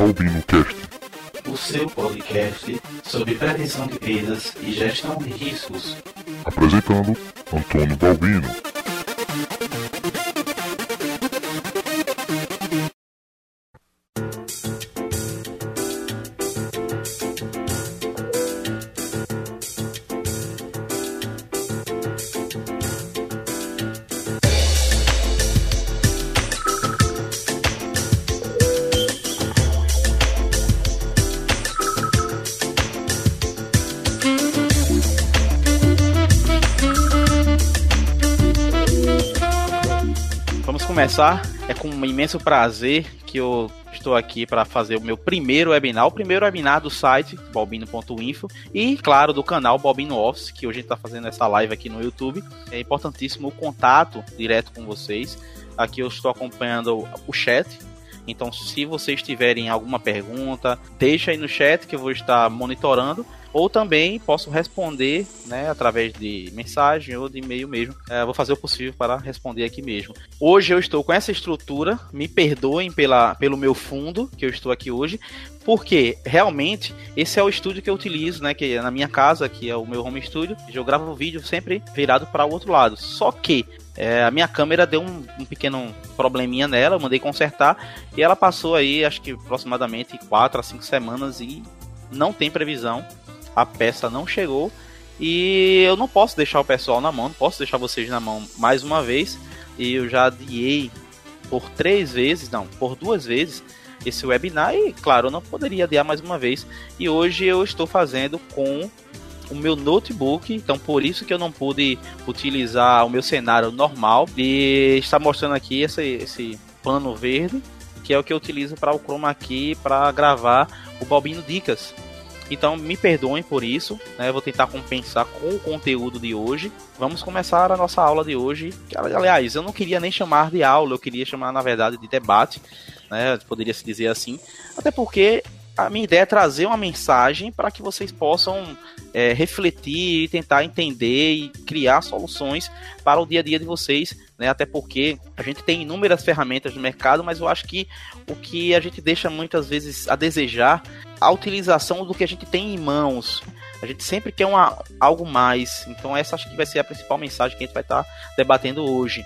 Albino Cast. O seu podcast sobre prevenção de perdas e gestão de riscos. Apresentando Antônio Balbino. Começar. É com um imenso prazer que eu estou aqui para fazer o meu primeiro webinar, o primeiro webinar do site balbino.info e, claro, do canal Balbino Office, que hoje a gente está fazendo essa live aqui no YouTube. É importantíssimo o contato direto com vocês. Aqui eu estou acompanhando o chat. Então, se vocês tiverem alguma pergunta, deixa aí no chat que eu vou estar monitorando ou também posso responder né, através de mensagem ou de e-mail mesmo. É, vou fazer o possível para responder aqui mesmo. Hoje eu estou com essa estrutura, me perdoem pela, pelo meu fundo que eu estou aqui hoje, porque realmente esse é o estúdio que eu utilizo, né, que é na minha casa, que é o meu home studio, eu gravo vídeo sempre virado para o outro lado. Só que é, a minha câmera deu um, um, pequeno probleminha nela, eu mandei consertar e ela passou aí, acho que aproximadamente 4 a 5 semanas e não tem previsão a peça não chegou e eu não posso deixar o pessoal na mão, não posso deixar vocês na mão mais uma vez. E eu já adiei por três vezes, não, por duas vezes esse webinar e, claro, eu não poderia adiar mais uma vez. E hoje eu estou fazendo com o meu notebook, então por isso que eu não pude utilizar o meu cenário normal e está mostrando aqui esse, esse pano verde, que é o que eu utilizo para o chroma key para gravar o Balbino Dicas. Então me perdoem por isso, né? Vou tentar compensar com o conteúdo de hoje. Vamos começar a nossa aula de hoje. Aliás, eu não queria nem chamar de aula, eu queria chamar na verdade de debate, né? Poderia se dizer assim, até porque a minha ideia é trazer uma mensagem para que vocês possam é, refletir, tentar entender e criar soluções para o dia a dia de vocês, né? Até porque a gente tem inúmeras ferramentas no mercado, mas eu acho que o que a gente deixa muitas vezes a desejar a utilização do que a gente tem em mãos. A gente sempre quer uma, algo mais. Então essa acho que vai ser a principal mensagem que a gente vai estar debatendo hoje.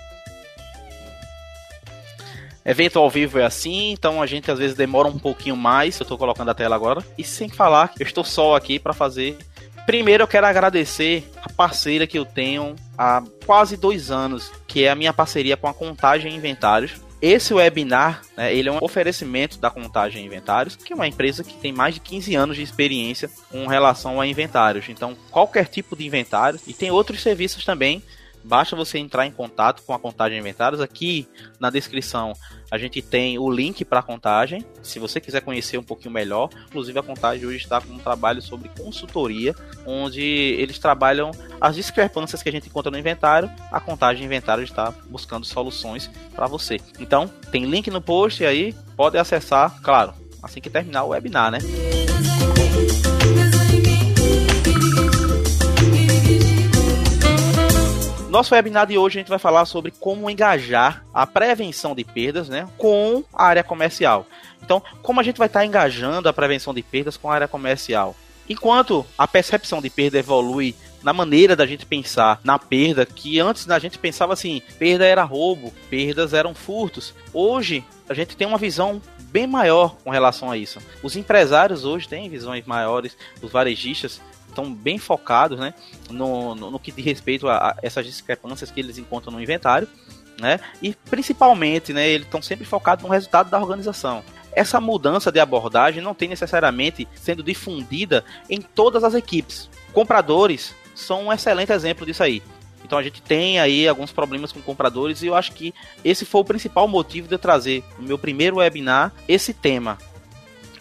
Evento ao vivo é assim, então a gente às vezes demora um pouquinho mais. Eu estou colocando a tela agora. E sem falar, eu estou só aqui para fazer. Primeiro eu quero agradecer a parceira que eu tenho há quase dois anos, que é a minha parceria com a Contagem Inventários. Esse webinar, né, ele é um oferecimento da Contagem Inventários, que é uma empresa que tem mais de 15 anos de experiência com relação a inventários. Então, qualquer tipo de inventário, e tem outros serviços também, basta você entrar em contato com a Contagem Inventários. Aqui na descrição a gente tem o link para a contagem. Se você quiser conhecer um pouquinho melhor, inclusive a contagem hoje está com um trabalho sobre consultoria, onde eles trabalham as discrepâncias que a gente encontra no inventário. A contagem inventário está buscando soluções para você. Então, tem link no post aí, pode acessar, claro, assim que terminar o webinar, né? Nosso webinar de hoje a gente vai falar sobre como engajar a prevenção de perdas né, com a área comercial. Então, como a gente vai estar engajando a prevenção de perdas com a área comercial? Enquanto a percepção de perda evolui na maneira da gente pensar na perda, que antes a gente pensava assim, perda era roubo, perdas eram furtos. Hoje a gente tem uma visão bem maior com relação a isso. Os empresários hoje têm visões maiores, os varejistas estão bem focados né, no, no, no, que diz respeito a, a, essas discrepâncias que eles encontram no inventário, né, e principalmente né, eles estão sempre focados no resultado da organização. Essa mudança de abordagem não tem necessariamente sendo difundida em todas as equipes. Compradores são um excelente exemplo disso aí. Então a gente tem aí alguns problemas com compradores e eu acho que esse foi o principal motivo de eu trazer no meu primeiro webinar esse tema,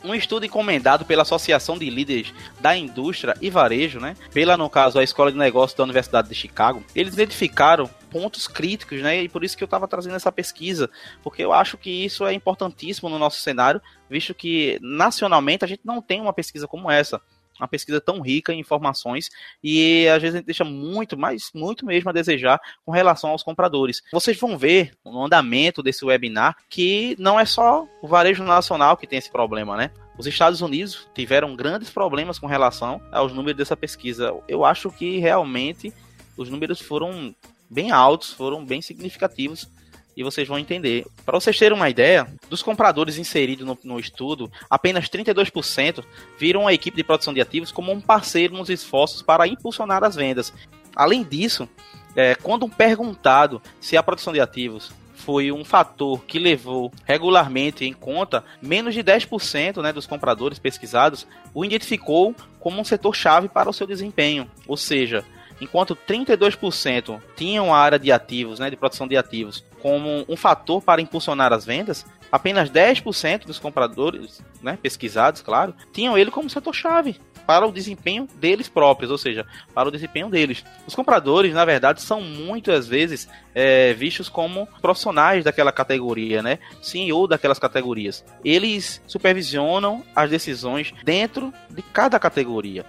um estudo encomendado pela Associação de Líderes da Indústria e Varejo, né? Pela, no caso, a Escola de Negócios da Universidade de Chicago, eles identificaram pontos críticos, né? E por isso que eu estava trazendo essa pesquisa, porque eu acho que isso é importantíssimo no nosso cenário, visto que nacionalmente a gente não tem uma pesquisa como essa. Uma pesquisa tão rica em informações e às vezes a gente deixa muito, mas muito mesmo a desejar com relação aos compradores. Vocês vão ver no andamento desse webinar que não é só o varejo nacional que tem esse problema, né? Os Estados Unidos tiveram grandes problemas com relação aos números dessa pesquisa. Eu acho que realmente os números foram bem altos, foram bem significativos e vocês vão entender. Para vocês terem uma ideia, dos compradores inseridos no, no, estudo, apenas 32% viram a equipe de produção de ativos como um parceiro nos esforços para impulsionar as vendas. Além disso, é, quando perguntado se a produção de ativos foi um fator que levou regularmente em conta, menos de 10% né, dos compradores pesquisados o identificou como um setor-chave para o seu desempenho. Ou seja, enquanto 32% tinham a área de ativos, né, de produção de ativos, como um fator para impulsionar as vendas, apenas 10% dos compradores né, pesquisados, claro, tinham ele como setor-chave para o desempenho deles próprios, ou seja, para o desempenho deles. Os compradores, na verdade, são muitas vezes é, vistos como profissionais daquela categoria, né? CEO daquelas categorias. Eles supervisionam as decisões dentro de cada categoria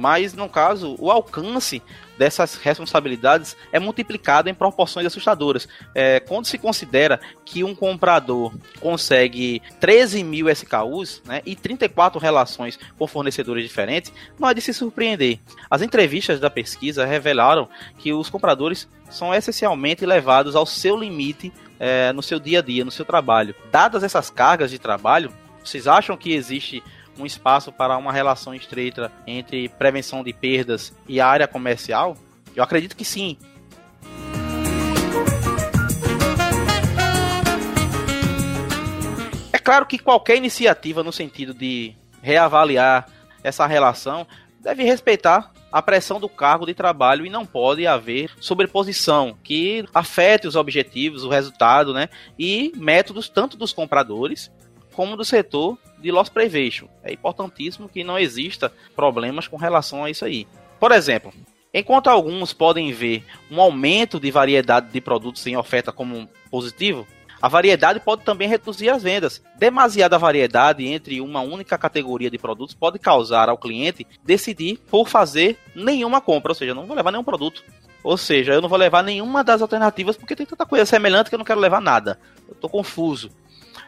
mas no caso, o alcance dessas responsabilidades é multiplicado em proporções assustadoras. É, quando se considera que um comprador consegue 13 mil SKUs né, e 34 relações com fornecedores diferentes, não é de se surpreender. As entrevistas da pesquisa revelaram que os compradores são essencialmente levados ao seu limite é, no seu dia a dia, no seu trabalho. Dadas essas cargas de trabalho, vocês acham que existe um espaço para uma relação estreita entre prevenção de perdas e a área comercial? Eu acredito que sim. É claro que qualquer iniciativa no sentido de reavaliar essa relação deve respeitar a pressão do cargo de trabalho e não pode haver sobreposição que afete os objetivos, o resultado, né? E métodos tanto dos compradores como do setor de loss prevention. É importantíssimo que não exista problemas com relação a isso aí. Por exemplo, enquanto alguns podem ver um aumento de variedade de produtos em oferta como positivo, a variedade pode também reduzir as vendas. Demasiada variedade entre uma única categoria de produtos pode causar ao cliente decidir por fazer nenhuma compra, ou seja, não vou levar nenhum produto. Ou seja, eu não vou levar nenhuma das alternativas porque tem tanta coisa semelhante que eu não quero levar nada. Eu estou confuso.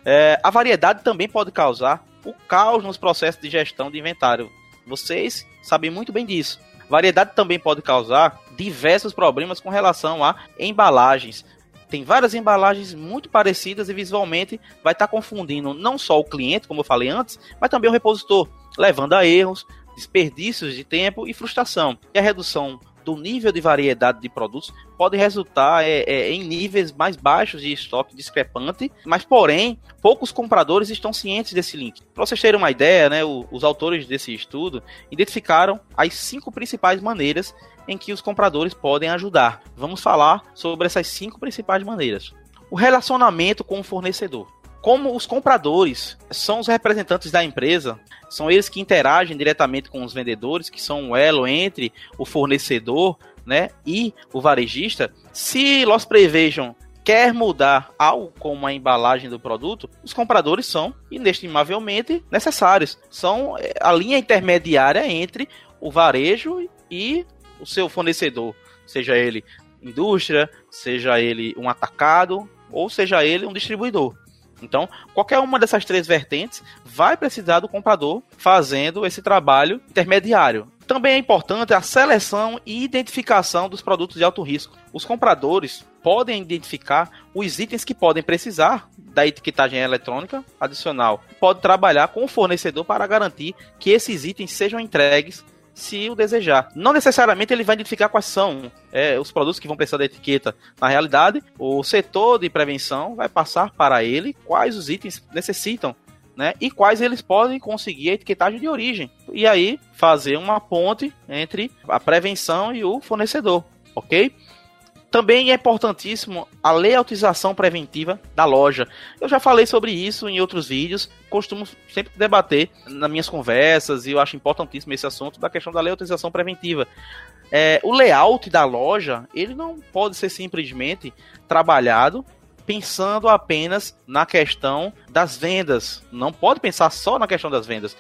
É, a variedade também pode causar o caos nos processos de gestão de inventário. Vocês sabem muito bem disso. Variedade também pode causar diversos problemas com relação a embalagens. Tem várias embalagens muito parecidas e visualmente vai estar confundindo não só o cliente, como eu falei antes, mas também o repositor, levando a erros, desperdícios de tempo e frustração. E a redução do nível de variedade de produtos pode resultar é, é, em níveis mais baixos de estoque discrepante, mas porém poucos compradores estão cientes desse link. Para vocês terem uma ideia, né, o, os autores desse estudo identificaram as cinco principais maneiras em que os compradores podem ajudar. Vamos falar sobre essas cinco principais maneiras. O relacionamento com o fornecedor como os compradores são os representantes da empresa, são eles que interagem diretamente com os vendedores, que são o elo entre o fornecedor né, e o varejista. Se Loss Prevision quer mudar algo como a embalagem do produto, os compradores são inestimavelmente necessários. São é, a linha intermediária entre o varejo e o seu fornecedor, seja ele indústria, seja ele um atacado ou seja ele um distribuidor. Então, qualquer uma dessas três vertentes vai precisar do comprador fazendo esse trabalho intermediário. Também é importante a seleção e identificação dos produtos de alto risco. Os compradores podem identificar os itens que podem precisar da etiquetagem eletrônica adicional. Pode trabalhar com o fornecedor para garantir que esses itens sejam entregues se o desejar. Não necessariamente ele vai identificar quais são é, os produtos que vão precisar da etiqueta. Na realidade, o setor de prevenção vai passar para ele quais os itens necessitam. Né, e quais eles podem conseguir a etiquetagem de origem. E aí fazer uma ponte entre a prevenção e o fornecedor, ok? Também é importantíssimo a layoutização preventiva da loja. Eu já falei sobre isso em outros vídeos, costumo sempre debater nas minhas conversas e eu acho importantíssimo esse assunto da questão da layoutização preventiva. É, o layout da loja ele não pode ser simplesmente trabalhado pensando apenas na questão das vendas. Não pode pensar só na questão das vendas.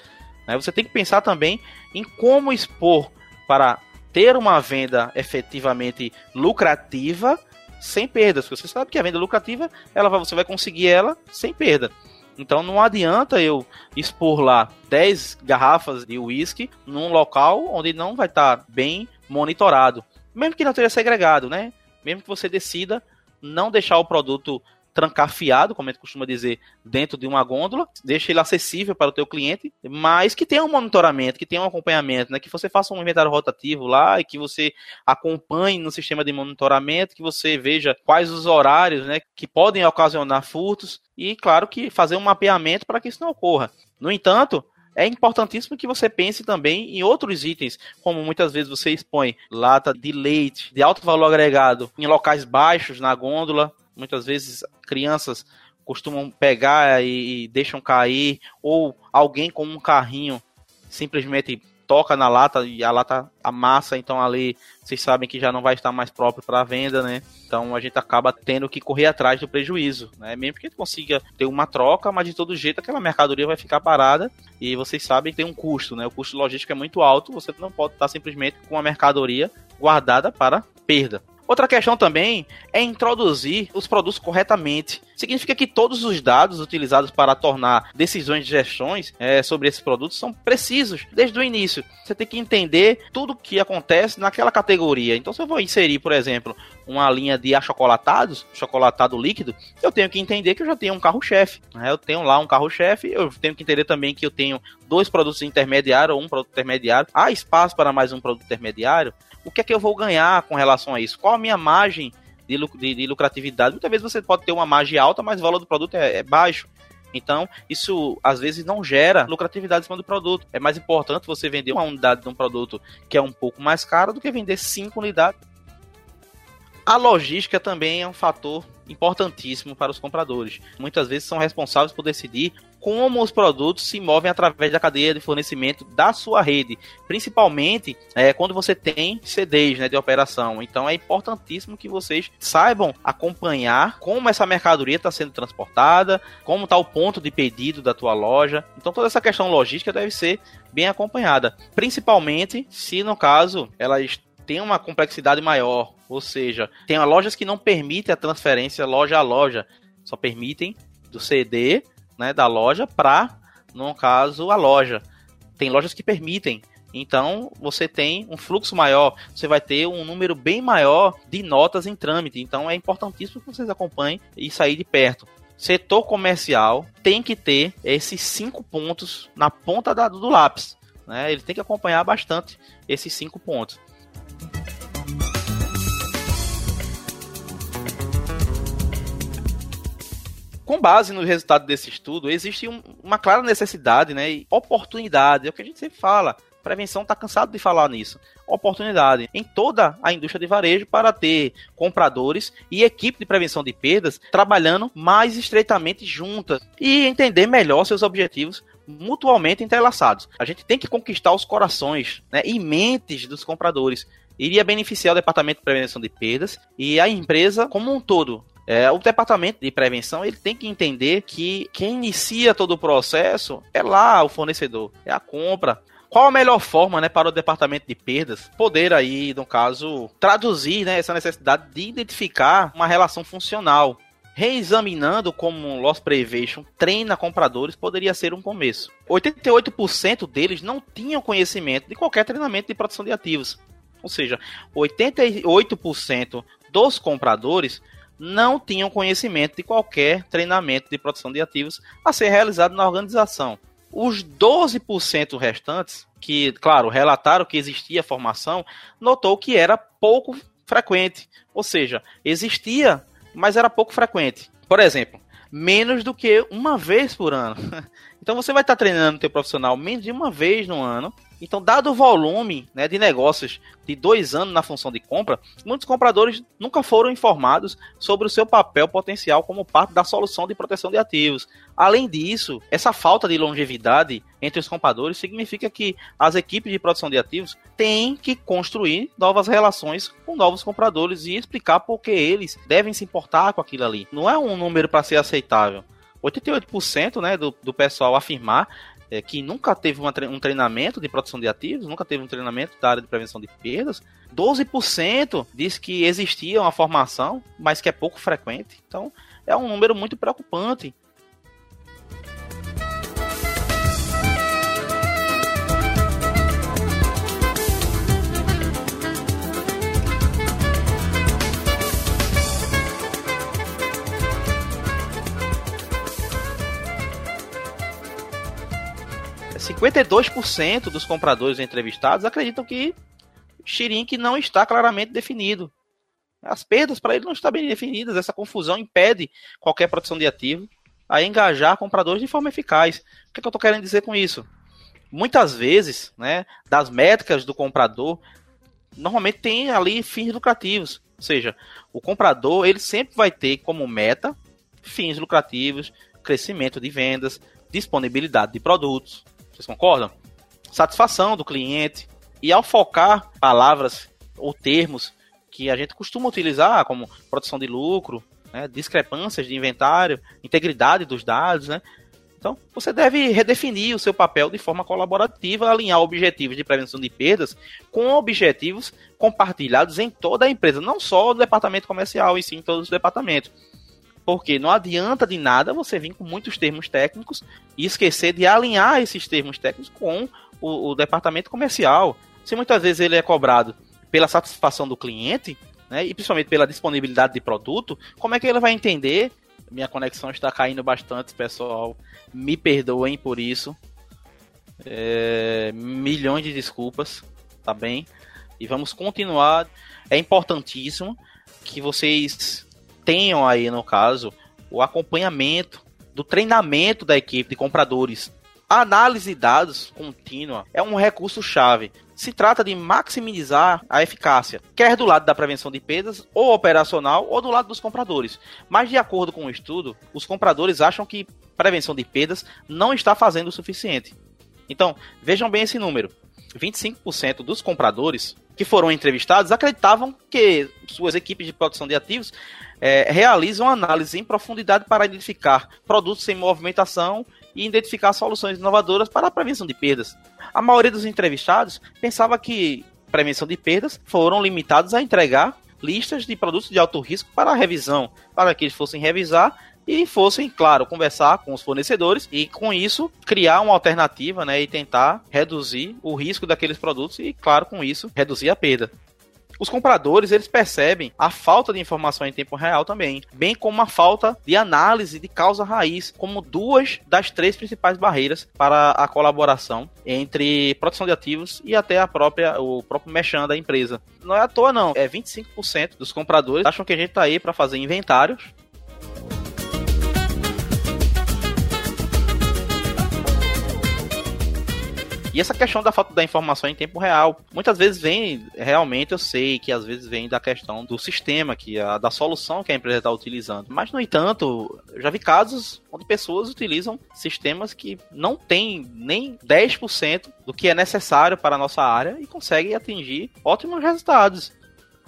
Né? Você tem que pensar também em como expor para ter uma venda efetivamente lucrativa sem perdas. Você sabe que a venda lucrativa, ela você vai conseguir ela sem perda. Então não adianta eu expor lá 10 garrafas de uísque num local onde não vai estar tá bem monitorado. Mesmo que não esteja segregado, né? Mesmo que você decida não deixar o produto trancafiado, como a gente costuma dizer, dentro de uma gôndola, deixa ele acessível para o teu cliente, mas que tenha um monitoramento, que tenha um acompanhamento, né? que você faça um inventário rotativo lá e que você acompanhe no sistema de monitoramento, que você veja quais os horários né, que podem ocasionar furtos e, claro, que fazer um mapeamento para que isso não ocorra. No entanto, é importantíssimo que você pense também em outros itens, como muitas vezes você expõe lata de leite de alto valor agregado em locais baixos na gôndola, Muitas vezes crianças costumam pegar e, e deixam cair, ou alguém com um carrinho simplesmente toca na lata e a lata amassa, então ali vocês sabem que já não vai estar mais próprio para venda, né? Então a gente acaba tendo que correr atrás do prejuízo, né? Mesmo que a gente consiga ter uma troca, mas de todo jeito aquela mercadoria vai ficar parada e vocês sabem que tem um custo, né? O custo logístico é muito alto, você não pode estar simplesmente com a mercadoria guardada para perda. Outra questão também é introduzir os produtos corretamente. Significa que todos os dados utilizados para tornar decisões de gestões é, sobre esses produtos são precisos desde o início. Você tem que entender tudo o que acontece naquela categoria. Então, se eu vou inserir, por exemplo, uma linha de achocolatados, chocolatado líquido, eu tenho que entender que eu já tenho um carro-chefe. Né? Eu tenho lá um carro-chefe, eu tenho que entender também que eu tenho dois produtos intermediários ou um produto intermediário. Há espaço para mais um produto intermediário? o que é que eu vou ganhar com relação a isso? Qual a minha margem de, de, de lucratividade? Muitas vezes você pode ter uma margem alta, mas o valor do produto é, é baixo. Então, isso às vezes não gera lucratividade em cima do produto. É mais importante você vender uma unidade de um produto que é um pouco mais caro do que vender cinco unidades. A logística também é um fator importantíssimo para os compradores. Muitas vezes são responsáveis por decidir como os produtos se movem através da cadeia de fornecimento da sua rede, principalmente é, quando você tem CDs né, de operação. Então é importantíssimo que vocês saibam acompanhar como essa mercadoria está sendo transportada, como está o ponto de pedido da tua loja. Então toda essa questão logística deve ser bem acompanhada, principalmente se no caso elas têm uma complexidade maior, ou seja, tem lojas que não permitem a transferência loja a loja, só permitem do CD né, da loja para, no caso, a loja. Tem lojas que permitem. Então, você tem um fluxo maior, você vai ter um número bem maior de notas em trâmite. Então, é importantíssimo que vocês acompanhem e sair de perto. Setor comercial tem que ter esses cinco pontos na ponta do lápis. Né? Ele tem que acompanhar bastante esses cinco pontos. Com base no resultado desse estudo, existe um, uma clara necessidade né, e oportunidade, é o que a gente sempre fala. Prevenção está cansado de falar nisso. Oportunidade em toda a indústria de varejo para ter compradores e equipe de prevenção de perdas trabalhando mais estreitamente juntas e entender melhor seus objetivos mutuamente entrelaçados. A gente tem que conquistar os corações né, e mentes dos compradores. Iria beneficiar o departamento de prevenção de perdas e a empresa como um todo. É, o departamento de prevenção ele tem que entender que quem inicia todo o processo é lá o fornecedor, é a compra. Qual a melhor forma, né, para o departamento de perdas poder aí, no caso, traduzir, né, essa necessidade de identificar uma relação funcional reexaminando como Loss Prevention treina compradores poderia ser um começo. 88% deles não tinham conhecimento de qualquer treinamento de produção de ativos. Ou seja, 88% dos compradores não tinham conhecimento de qualquer treinamento de produção de ativos a ser realizado na organização. Os 12% restantes, que, claro, relataram que existia formação, notou que era pouco frequente. Ou seja, existia, mas era pouco frequente. Por exemplo, menos do que uma vez por ano. Então você vai estar treinando o teu profissional menos de uma vez no ano então, dado o volume né, de negócios de dois anos na função de compra, muitos compradores nunca foram informados sobre o seu papel potencial como parte da solução de proteção de ativos. Além disso, essa falta de longevidade entre os compradores significa que as equipes de produção de ativos têm que construir novas relações com novos compradores e explicar por que eles devem se importar com aquilo ali. Não é um número para ser aceitável. 88% né, do, do pessoal afirmar é, que nunca teve uma, um treinamento de produção de ativos, nunca teve um treinamento da área de prevenção de perdas. 12% diz que existia uma formação, mas que é pouco frequente. Então, é um número muito preocupante. 52% dos compradores entrevistados acreditam que Xirink não está claramente definido. As perdas para ele não estão bem definidas. Essa confusão impede qualquer produção de ativo a engajar compradores de forma eficaz. O que, é que eu estou querendo dizer com isso? Muitas vezes, né, das métricas do comprador, normalmente tem ali fins lucrativos. Ou seja, o comprador ele sempre vai ter como meta fins lucrativos, crescimento de vendas, disponibilidade de produtos. Vocês concordam? Satisfação do cliente. E ao focar palavras ou termos que a gente costuma utilizar, como produção de lucro, né, discrepâncias de inventário, integridade dos dados, né? Então, você deve redefinir o seu papel de forma colaborativa, alinhar objetivos de prevenção de perdas com objetivos compartilhados em toda a empresa, não só no departamento comercial, e sim em todos os departamentos. Porque não adianta de nada você vir com muitos termos técnicos e esquecer de alinhar esses termos técnicos com o, o departamento comercial. Se muitas vezes ele é cobrado pela satisfação do cliente, né, e principalmente pela disponibilidade de produto, como é que ele vai entender? Minha conexão está caindo bastante, pessoal. Me perdoem por isso. É, milhões de desculpas, tá bem? E vamos continuar. É importantíssimo que vocês tenham aí, no caso, o acompanhamento do treinamento da equipe de compradores. A análise de dados contínua é um recurso-chave. Se trata de maximizar a eficácia, quer do lado da prevenção de perdas, ou operacional, ou do lado dos compradores. Mas, de acordo com o estudo, os compradores acham que prevenção de perdas não está fazendo o suficiente. Então, vejam bem esse número: 25% dos compradores que foram entrevistados acreditavam que suas equipes de produção de ativos é, realizam análise em profundidade para identificar produtos sem movimentação e identificar soluções inovadoras para a prevenção de perdas. A maioria dos entrevistados pensava que prevenção de perdas foram limitados a entregar listas de produtos de alto risco para revisão, para que eles fossem revisar e fossem, claro, conversar com os fornecedores e com isso criar uma alternativa, né, e tentar reduzir o risco daqueles produtos e, claro, com isso reduzir a perda. Os compradores, eles percebem a falta de informação em tempo real também, bem como a falta de análise de causa raiz, como duas das três principais barreiras para a colaboração entre produção de ativos e até a própria o próprio mechan da empresa. Não é à toa não, é 25% dos compradores acham que a gente está aí para fazer inventários E essa questão da falta da informação em tempo real, muitas vezes vem, realmente eu sei que às vezes vem da questão do sistema, que a, da solução que a empresa está utilizando. Mas, no entanto, já vi casos onde pessoas utilizam sistemas que não têm nem 10% do que é necessário para a nossa área e conseguem atingir ótimos resultados.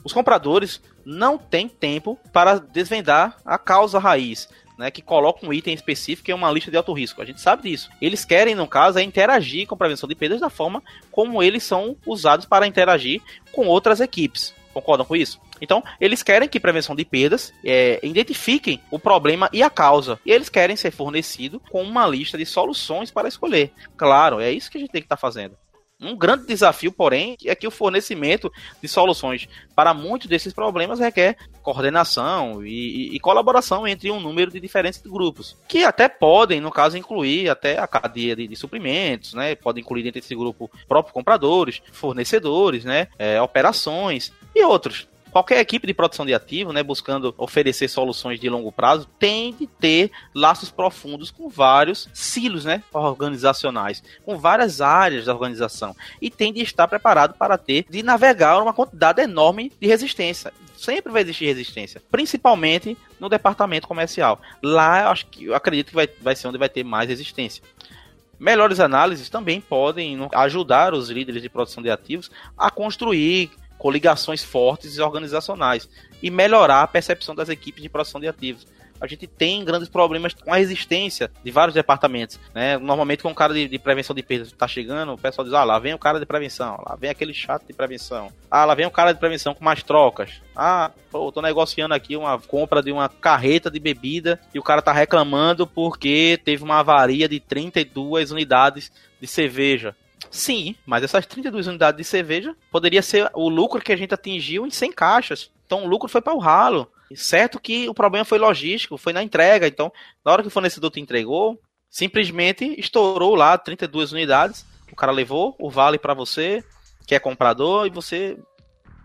Os compradores não têm tempo para desvendar a causa raiz né, que coloca um item específico em uma lista de alto risco. A gente sabe disso. Eles querem, no caso, é interagir com a prevenção de perdas da forma como eles são usados para interagir com outras equipes. Concordam com isso? Então, eles querem que prevenção de perdas é, identifiquem o problema e a causa. E eles querem ser fornecido com uma lista de soluções para escolher. Claro, é isso que a gente tem que estar tá fazendo. Um grande desafio, porém, é que o fornecimento de soluções para muitos desses problemas requer coordenação e, e, colaboração entre um número de diferentes grupos, que até podem, no caso, incluir até a cadeia de, de suprimentos, né? Pode incluir dentro desse grupo próprios compradores, fornecedores, né? É, operações e outros qualquer equipe de produção de ativo, né, buscando oferecer soluções de longo prazo, tem de ter laços profundos com vários silos, né, organizacionais, com várias áreas da organização e tem de estar preparado para ter de navegar uma quantidade enorme de resistência. Sempre vai existir resistência, principalmente no departamento comercial. Lá, eu acho que eu acredito que vai, vai ser onde vai ter mais resistência. Melhores análises também podem ajudar os líderes de produção de ativos a construir coligações fortes e organizacionais e melhorar a percepção das equipes de produção de ativos. a gente tem grandes problemas com a resistência de vários departamentos. Né? Normalmente, quando um cara de, de prevenção de perdas está chegando, o pessoal diz: ah, lá vem o cara de prevenção, lá vem aquele chato de prevenção, ah, lá vem o cara de prevenção com mais trocas. Ah, pô, tô negociando aqui uma compra de uma carreta de bebida e o cara tá reclamando porque teve uma avaria de 32 unidades de cerveja. Sim, mas essas 32 unidades de cerveja poderia ser o lucro que a gente atingiu em 100 caixas. Então o lucro foi para o ralo. Certo que o problema foi logístico, foi na entrega. Então, na hora que o fornecedor te entregou, simplesmente estourou lá 32 unidades. O cara levou o vale para você, que é comprador, e você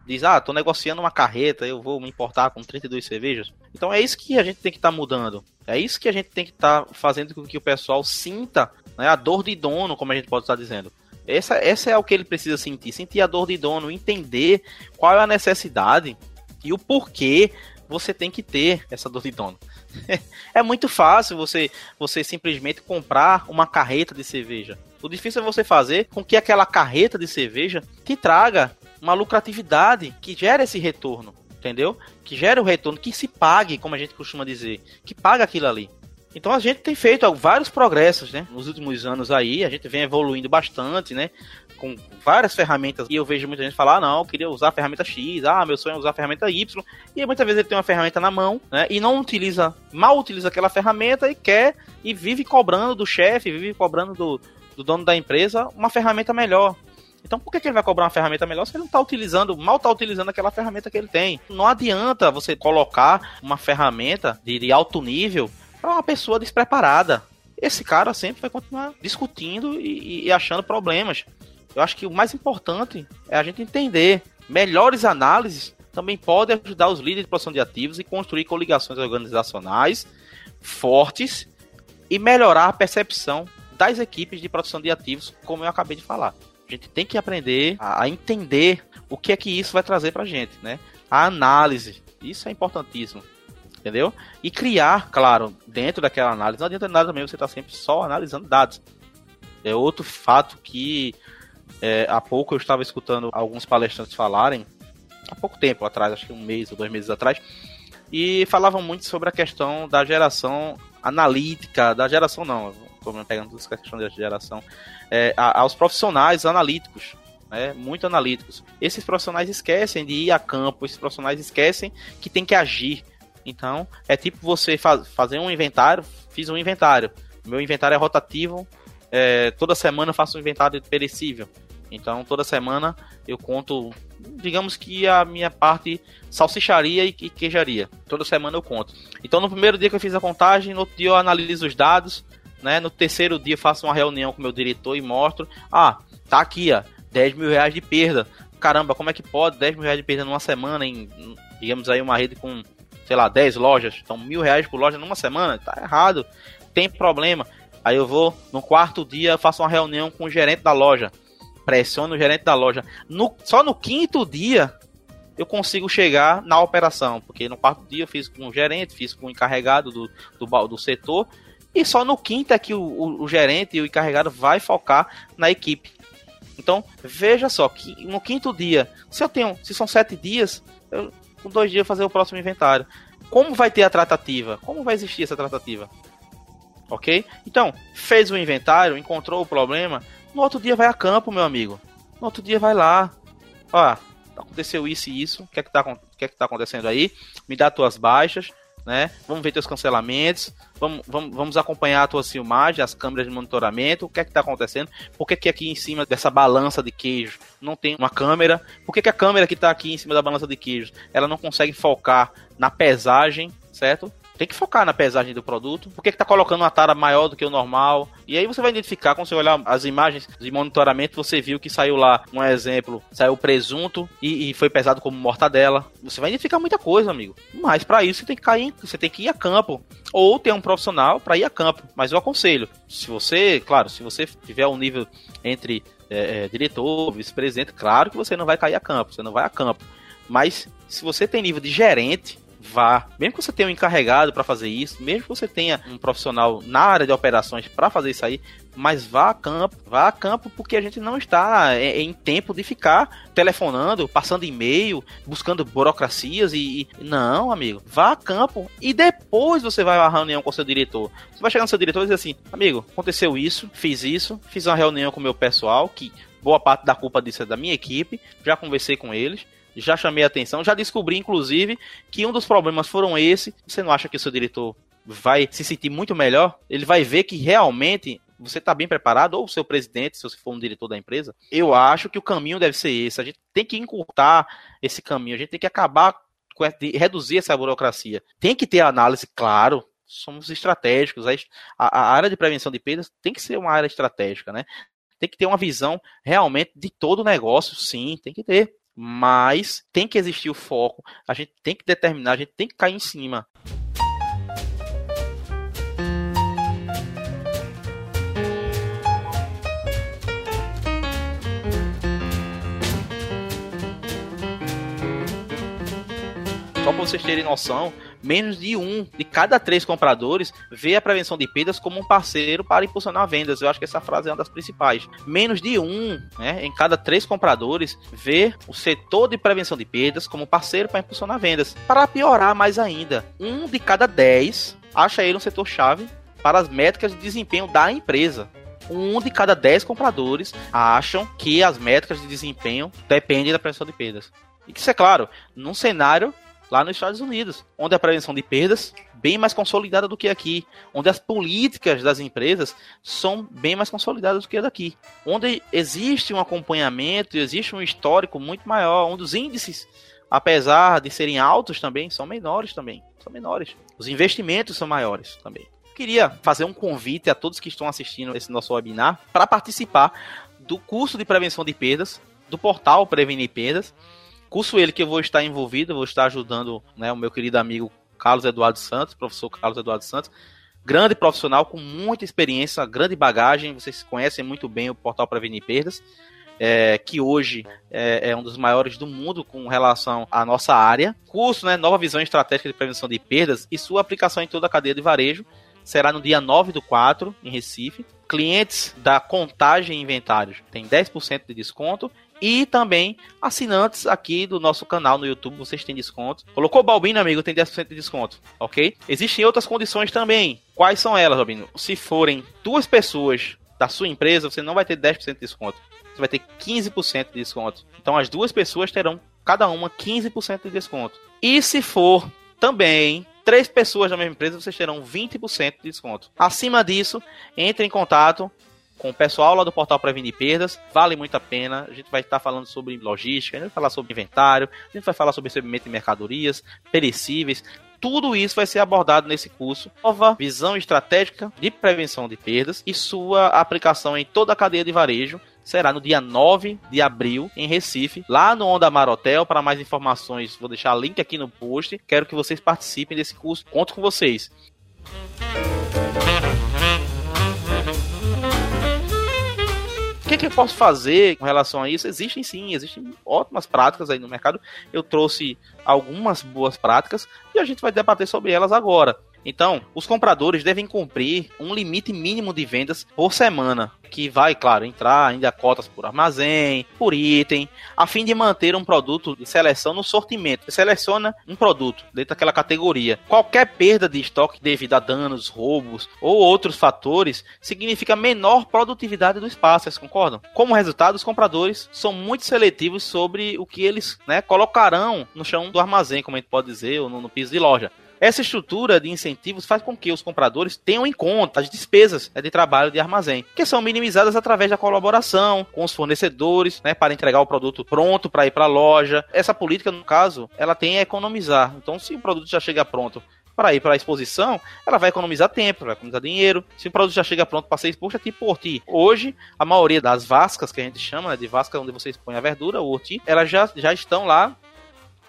diz: Ah, tô negociando uma carreta, eu vou me importar com 32 cervejas. Então é isso que a gente tem que estar tá mudando. É isso que a gente tem que estar tá fazendo com que o pessoal sinta né, a dor de dono, como a gente pode estar tá dizendo. Essa, essa é o que ele precisa sentir, sentir a dor de dono, entender qual é a necessidade e o porquê você tem que ter essa dor de dono. é muito fácil você, você simplesmente comprar uma carreta de cerveja. O difícil é você fazer com que aquela carreta de cerveja te traga uma lucratividade que gere esse retorno, entendeu? Que gere o retorno, que se pague, como a gente costuma dizer, que paga aquilo ali. Então a gente tem feito vários progressos, né? Nos últimos anos aí, a gente vem evoluindo bastante, né? Com várias ferramentas. E eu vejo muita gente falar, ah, não, eu queria usar a ferramenta X, ah, meu sonho é usar a ferramenta Y. E muitas vezes ele tem uma ferramenta na mão, né? E não utiliza, mal utiliza aquela ferramenta e quer, e vive cobrando do chefe, vive cobrando do, do dono da empresa uma ferramenta melhor. Então por que, que ele vai cobrar uma ferramenta melhor se ele não está utilizando, mal está utilizando aquela ferramenta que ele tem? Não adianta você colocar uma ferramenta de, de alto nível para uma pessoa despreparada. Esse cara sempre vai continuar discutindo e, e achando problemas. Eu acho que o mais importante é a gente entender melhores análises também podem ajudar os líderes de produção de ativos e construir coligações organizacionais fortes e melhorar a percepção das equipes de produção de ativos, como eu acabei de falar. A gente tem que aprender a, entender o que é que isso vai trazer para a gente, né? A análise, isso é importantíssimo entendeu? E criar, claro, dentro daquela análise, não adianta nada também você estar tá sempre só analisando dados. É outro fato que é, há pouco eu estava escutando alguns palestrantes falarem, há pouco tempo atrás, acho que um mês ou dois meses atrás, e falavam muito sobre a questão da geração analítica, da geração não, como pegando a questão da geração, é, aos profissionais analíticos, né, muito analíticos. Esses profissionais esquecem de ir a campo, esses profissionais esquecem que tem que agir, então, é tipo você faz, fazer um inventário, fiz um inventário. Meu inventário é rotativo, é, toda semana eu faço um inventário perecível. Então, toda semana eu conto, digamos que a minha parte salsicharia e queijaria. Toda semana eu conto. Então, no primeiro dia que eu fiz a contagem, no outro dia eu analiso os dados, né? No terceiro dia faço uma reunião com meu diretor e mostro, ah, tá aqui, ó, 10 mil reais de perda. Caramba, como é que pode 10 mil reais de perda numa semana em, digamos aí, uma rede com sei lá, 10 lojas, então mil reais por loja numa semana, tá errado, tem problema. Aí eu vou, no quarto dia, faço uma reunião com o gerente da loja, pressiono o gerente da loja. No, só no quinto dia eu consigo chegar na operação, porque no quarto dia eu fiz com o gerente, fiz com o encarregado do, do, do setor, e só no quinto é que o, o, o gerente e o encarregado vai focar na equipe. Então, veja só, que no quinto dia, se eu tenho, se são sete dias, eu, com dois dias fazer o próximo inventário. Como vai ter a tratativa? Como vai existir essa tratativa? Ok? Então, fez o inventário, encontrou o problema, no outro dia vai a campo, meu amigo. No outro dia vai lá. Ó, aconteceu isso e isso. O que é que tá, que é que tá acontecendo aí? Me dá tuas baixas né? Vamos ver teus cancelamentos, vamos, vamos, vamos acompanhar a tua filmagem, as câmeras de monitoramento, o que é que está acontecendo, por que, que aqui em cima dessa balança de queijo não tem uma câmera, por que, que a câmera que está aqui em cima da balança de queijo, ela não consegue focar na pesagem, certo? Tem que focar na pesagem do produto. Por que está colocando uma tara maior do que o normal? E aí você vai identificar, quando você olhar as imagens de monitoramento, você viu que saiu lá, um exemplo, saiu presunto e, e foi pesado como mortadela. Você vai identificar muita coisa, amigo. Mas para isso você tem que cair, você tem que ir a campo. Ou ter um profissional para ir a campo. Mas eu aconselho, se você, claro, se você tiver um nível entre é, é, diretor, vice-presidente, claro que você não vai cair a campo, você não vai a campo. Mas se você tem nível de gerente, vá. Mesmo que você tenha um encarregado para fazer isso, mesmo que você tenha um profissional na área de operações para fazer isso aí, mas vá a campo, vá a campo porque a gente não está é, em tempo de ficar telefonando, passando e-mail, buscando burocracias e, não, amigo, vá a campo e depois você vai a reunião com o seu diretor. Você vai chegar no seu diretor e dizer assim, amigo, aconteceu isso, fiz isso, fiz uma reunião com o meu pessoal que boa parte da culpa disso é da minha equipe, já conversei com eles, já chamei a atenção, já descobri, inclusive, que um dos problemas foram esse. Você não acha que o seu diretor vai se sentir muito melhor? Ele vai ver que realmente você está bem preparado, ou o seu presidente, se você for um diretor da empresa. Eu acho que o caminho deve ser esse. A gente tem que encurtar esse caminho, a gente tem que acabar com reduzir essa burocracia. Tem que ter análise, claro. Somos estratégicos. A, a área de prevenção de perdas tem que ser uma área estratégica, né? Tem que ter uma visão realmente de todo o negócio, sim, tem que ter mas tem que existir o foco, a gente tem que determinar, a gente tem que cair em cima. Só para vocês terem noção, menos de um de cada três compradores vê a prevenção de perdas como um parceiro para impulsionar vendas. Eu acho que essa frase é uma das principais. Menos de um né, em cada três compradores vê o setor de prevenção de perdas como parceiro para impulsionar vendas. Para piorar mais ainda, um de cada dez acha ele um setor-chave para as métricas de desempenho da empresa um de cada dez compradores acham que as métricas de desempenho dependem da prevenção de perdas. E que isso é claro, num cenário lá nos Estados Unidos, onde a prevenção de perdas bem mais consolidada do que aqui, onde as políticas das empresas são bem mais consolidadas do que daqui, onde existe um acompanhamento, existe um histórico muito maior, onde os índices, apesar de serem altos também, são menores também, são menores. Os investimentos são maiores também. Queria fazer um convite a todos que estão assistindo esse nosso webinar para participar do curso de prevenção de perdas do portal Prevenir Perdas Curso ele que eu vou estar envolvido, vou estar ajudando né, o meu querido amigo Carlos Eduardo Santos, professor Carlos Eduardo Santos, grande profissional com muita experiência, grande bagagem, vocês conhecem muito bem o portal Prevenir Perdas, é, que hoje é, é, um dos maiores do mundo com relação à nossa área. Curso, né, Nova Visão Estratégica de Prevenção de Perdas e sua aplicação em toda a cadeia de varejo, será no dia 9 do 4, em Recife. Clientes da Contagem Inventários tem 10% de desconto e também assinantes aqui do nosso canal no YouTube, vocês têm desconto. Colocou Balbino, amigo, tem 10% de desconto, ok? Existem outras condições também. Quais são elas, Balbino? Se forem duas pessoas da sua empresa, você não vai ter 10% de desconto. Você vai ter 15% de desconto. Então as duas pessoas terão cada uma 15% de desconto. E se for também três pessoas da mesma empresa, vocês terão 20% de desconto. Acima disso, entre em contato com o pessoal lá do portal Prevenir Perdas. Vale muito a pena. A gente vai estar falando sobre logística, a gente vai falar sobre inventário, a gente vai falar sobre recebimento de mercadorias, perecíveis. Tudo isso vai ser abordado nesse curso. Nova visão estratégica de prevenção de perdas e sua aplicação em toda a cadeia de varejo será no dia 9 de abril em Recife, lá no Onda Mar Hotel. Para mais informações, vou deixar link aqui no post. Quero que vocês participem desse curso. Conto com vocês. Que, que eu posso fazer com relação a isso? Existem sim, existem ótimas práticas aí no mercado. Eu trouxe algumas boas práticas e a gente vai debater sobre elas agora. Então, os compradores devem cumprir um limite mínimo de vendas por semana, que vai, claro, entrar ainda cotas por armazém, por item, a fim de manter um produto de seleção no sortimento. Seleciona um produto dentro daquela categoria. Qualquer perda de estoque devido a danos, roubos ou outros fatores significa menor produtividade do espaço, vocês concordam? Como resultado, os compradores são muito seletivos sobre o que eles né, colocarão no chão do armazém, como a gente pode dizer, ou no, no piso de loja. Essa estrutura de incentivos faz com que os compradores tenham em conta as despesas né, de trabalho de armazém, que são minimizadas através da colaboração com os fornecedores, né, para entregar o produto pronto para ir para a loja. Essa política, no caso, ela tem a economizar. Então, se o produto já chega pronto para ir para a exposição, ela vai economizar tempo, vai economizar dinheiro. Se o produto já chega pronto para ser exposto, é tipo orti. Hoje, a maioria das vascas que a gente chama, né, de vasca onde você expõe a verdura, o orti, elas já, já estão lá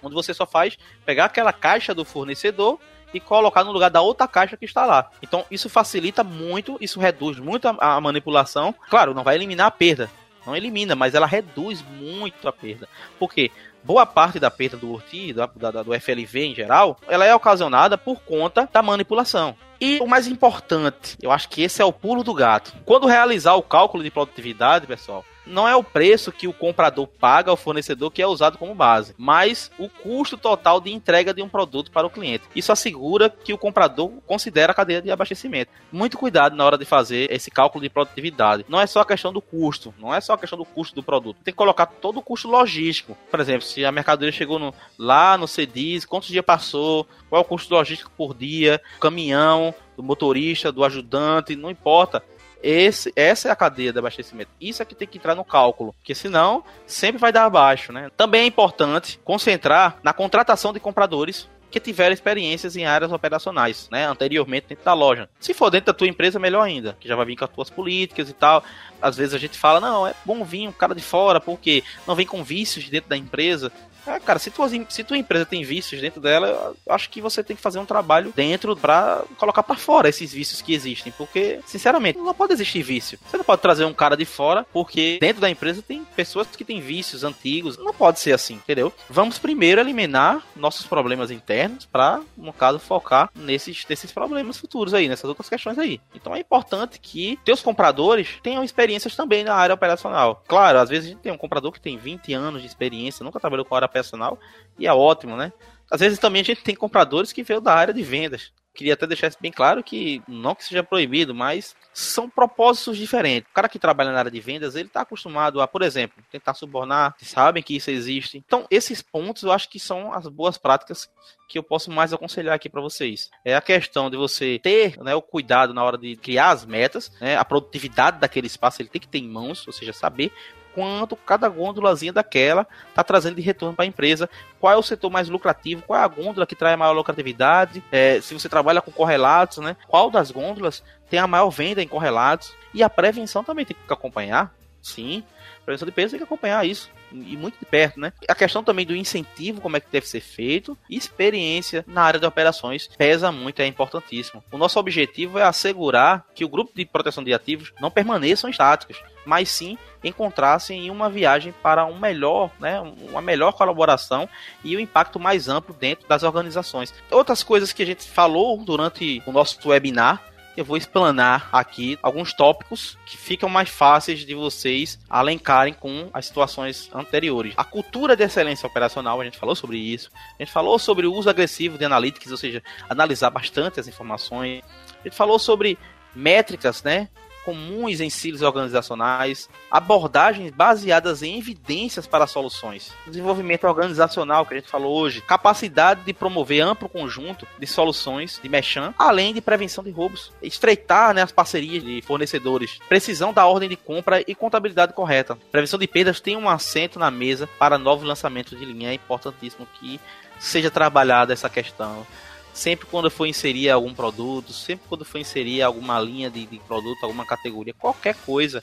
onde você só faz pegar aquela caixa do fornecedor e colocar no lugar da outra caixa que está lá. Então isso facilita muito, isso reduz muito a, a manipulação. Claro, não vai eliminar a perda, não elimina, mas ela reduz muito a perda. Porque boa parte da perda do ORTI, da, da, do FLV em geral, ela é ocasionada por conta da manipulação. E o mais importante, eu acho que esse é o pulo do gato. Quando realizar o cálculo de produtividade, pessoal, não é o preço que o comprador paga ao fornecedor que é usado como base, mas o custo total de entrega de um produto para o cliente. Isso assegura que o comprador considera a cadeia de abastecimento. Muito cuidado na hora de fazer esse cálculo de produtividade. Não é só a questão do custo, não é só a questão do custo do produto. Tem que colocar todo o custo logístico. Por exemplo, se a mercadoria chegou no, lá no CDIS, quantos dias passou, qual é o custo logístico por dia, caminhão, do motorista, do ajudante, não importa. Esse, essa é a cadeia de abastecimento. Isso é que tem que entrar no cálculo, porque senão sempre vai dar abaixo, né? Também é importante concentrar na contratação de compradores que tiveram experiências em áreas operacionais, né, anteriormente dentro da loja. Se for dentro da tua empresa, melhor ainda, que já vai vir com as tuas políticas e tal. Às vezes a gente fala, não, é bom vir um cara de fora, porque não vem com vícios dentro da empresa. É, cara, se tua, se tua empresa tem vícios dentro dela, acho que você tem que fazer um trabalho dentro para colocar para fora esses vícios que existem. Porque, sinceramente, não pode existir vício. Você não pode trazer um cara de fora, porque dentro da empresa tem pessoas que têm vícios antigos. Não pode ser assim, entendeu? Vamos primeiro eliminar nossos problemas internos para, no caso, focar nesses, nesses problemas futuros aí, nessas outras questões aí. Então é importante que teus compradores tenham experiências também na área operacional. Claro, às vezes a gente tem um comprador que tem 20 anos de experiência, nunca trabalhou com área personal e é ótimo, né? Às vezes também a gente tem compradores que veio da área de vendas. Queria até deixar bem claro que não que seja proibido, mas são propósitos diferentes. O cara que trabalha na área de vendas, ele está acostumado a, por exemplo, tentar subornar, sabem que isso existe. Então, esses pontos eu acho que são as boas práticas que eu posso mais aconselhar aqui para vocês. É a questão de você ter né, o cuidado na hora de criar as metas, né, a produtividade daquele espaço, ele tem que ter em mãos, ou seja, saber quanto cada gôndolazinha daquela está trazendo de retorno para a empresa, qual é o setor mais lucrativo, qual é a gôndola que traz maior lucratividade, é, se você trabalha com correlatos, né? Qual das gôndolas tem a maior venda em correlatos? E a prevenção também tem que acompanhar, sim. Prevenção de peso tem que acompanhar isso e muito de perto, né? A questão também do incentivo, como é que deve ser feito, experiência na área de operações pesa muito, é importantíssimo. O nosso objetivo é assegurar que o grupo de proteção de ativos não permaneçam estáticos, mas sim encontrassem em uma viagem para um melhor, né, uma melhor colaboração e o um impacto mais amplo dentro das organizações. Outras coisas que a gente falou durante o nosso webinar eu vou explanar aqui alguns tópicos que ficam mais fáceis de vocês alencarem com as situações anteriores. A cultura de excelência operacional, a gente falou sobre isso. A gente falou sobre o uso agressivo de analytics, ou seja, analisar bastante as informações. A gente falou sobre métricas, né? Comuns em ciclos organizacionais, abordagens baseadas em evidências para soluções, desenvolvimento organizacional que a gente falou hoje, capacidade de promover amplo conjunto de soluções de mechan, além de prevenção de roubos, estreitar né, as parcerias de fornecedores, precisão da ordem de compra e contabilidade correta. Prevenção de perdas tem um assento na mesa para novos lançamentos de linha, é importantíssimo que seja trabalhada essa questão sempre quando for inserir algum produto, sempre quando for inserir alguma linha de, de, produto, alguma categoria, qualquer coisa,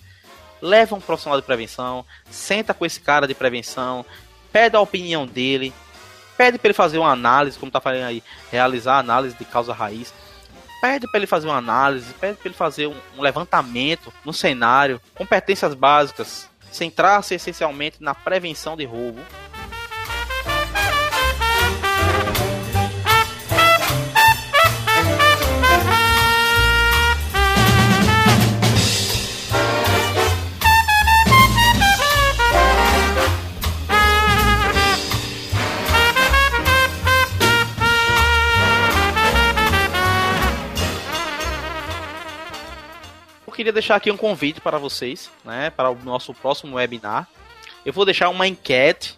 leva um profissional de prevenção, senta com esse cara de prevenção, pede a opinião dele, pede para ele fazer uma análise, como tá falando aí, realizar análise de causa raiz. Pede para ele fazer uma análise, pede para ele fazer um, um levantamento no cenário, competências básicas, centrar-se essencialmente na prevenção de roubo, queria deixar aqui um convite para vocês, né, para o nosso próximo webinar. Eu vou deixar uma enquete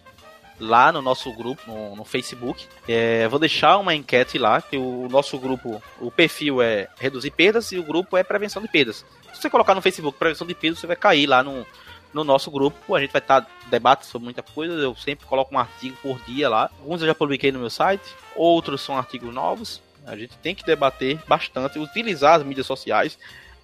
lá no nosso grupo, no, no Facebook. É, vou deixar uma enquete lá, que o nosso grupo, o perfil é reduzir perdas e o grupo é prevenção de perdas. Se você colocar no Facebook prevenção de perdas, você vai cair lá no, no nosso grupo. A gente vai estar debate sobre muita coisa. Eu sempre coloco um artigo por dia lá. Alguns eu já publiquei no meu site, outros são artigos novos. A gente tem que debater bastante, utilizar as mídias sociais.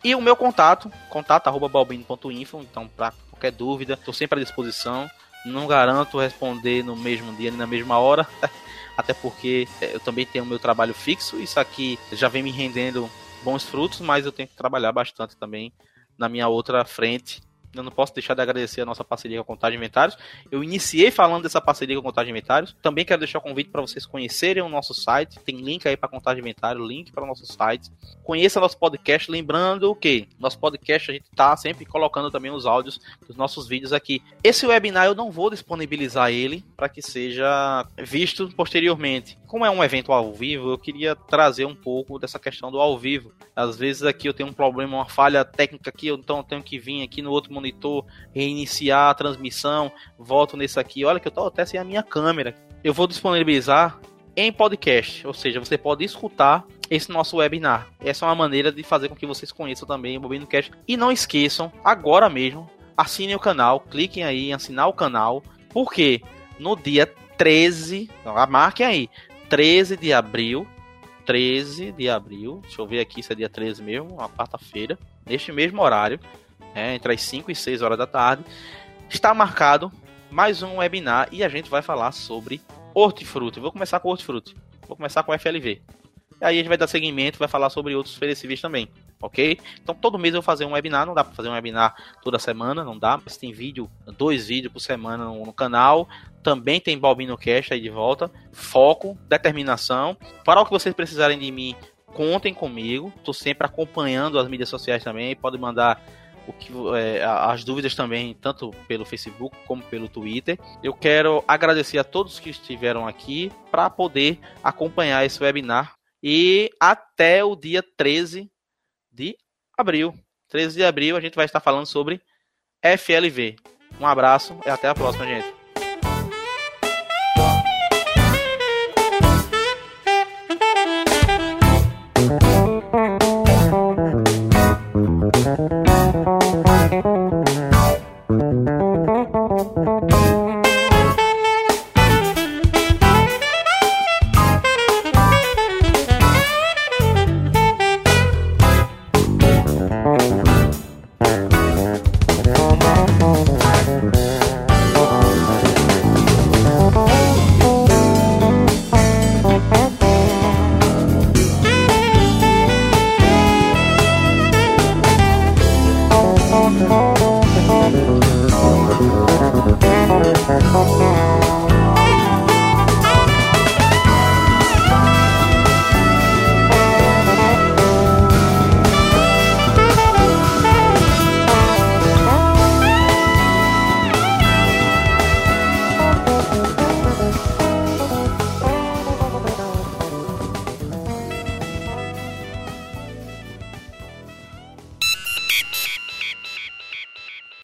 E o meu contato, contato@balbino.info, então para qualquer dúvida, estou sempre à disposição. Não garanto responder no mesmo dia nem na mesma hora, até porque é, eu também tenho o meu trabalho fixo. Isso aqui já vem me rendendo bons frutos, mas eu tenho que trabalhar bastante também na minha outra frente, Eu não posso deixar de agradecer a nossa parceria com a Contagem Inventários. Eu iniciei falando dessa parceria com a Contagem Inventários. Também quero deixar o convite para vocês conhecerem o nosso site. Tem link aí para Contagem Inventário, link para o nosso site. Conheça nosso podcast. Lembrando que? Nosso podcast a gente está sempre colocando também os áudios dos nossos vídeos aqui. Esse webinar eu não vou disponibilizar ele para que seja visto posteriormente. Como é um evento ao vivo, eu queria trazer um pouco dessa questão do ao vivo. Às vezes aqui eu tenho um problema, uma falha técnica aqui, então eu tenho que vir aqui no outro monitor, reiniciar a transmissão, volto nesse aqui. Olha que eu tô até sem a minha câmera. Eu vou disponibilizar em podcast, ou seja, você pode escutar esse nosso webinar. Essa é uma maneira de fazer com que vocês conheçam também o Bobino Cast. E não esqueçam, agora mesmo, assinem o canal, cliquem aí em assinar o canal, porque no dia 13, marquem aí, 13 de abril, 13 de abril, deixa eu ver aqui se é dia 13 mesmo, uma quarta-feira, neste mesmo horário, é, entre as 5 e 6 horas da tarde, está marcado mais um webinar e a gente vai falar sobre hortifruti. Vou começar com hortifruti. Vou começar com FLV. E aí a gente vai dar seguimento, vai falar sobre outros perecíveis também, ok? Então todo mês eu vou fazer um webinar, não dá para fazer um webinar toda semana, não dá, mas tem vídeo, dois vídeos por semana no, no canal, também tem Balbino Cash aí de volta, foco, determinação, para o que vocês precisarem de mim, contem comigo, estou sempre acompanhando as mídias sociais também, pode mandar o que, é, as dúvidas também, tanto pelo Facebook como pelo Twitter. Eu quero agradecer a todos que estiveram aqui para poder acompanhar esse webinar e até o dia 13 de abril. 13 de abril a gente vai estar falando sobre FLV. Um abraço e até a próxima, gente.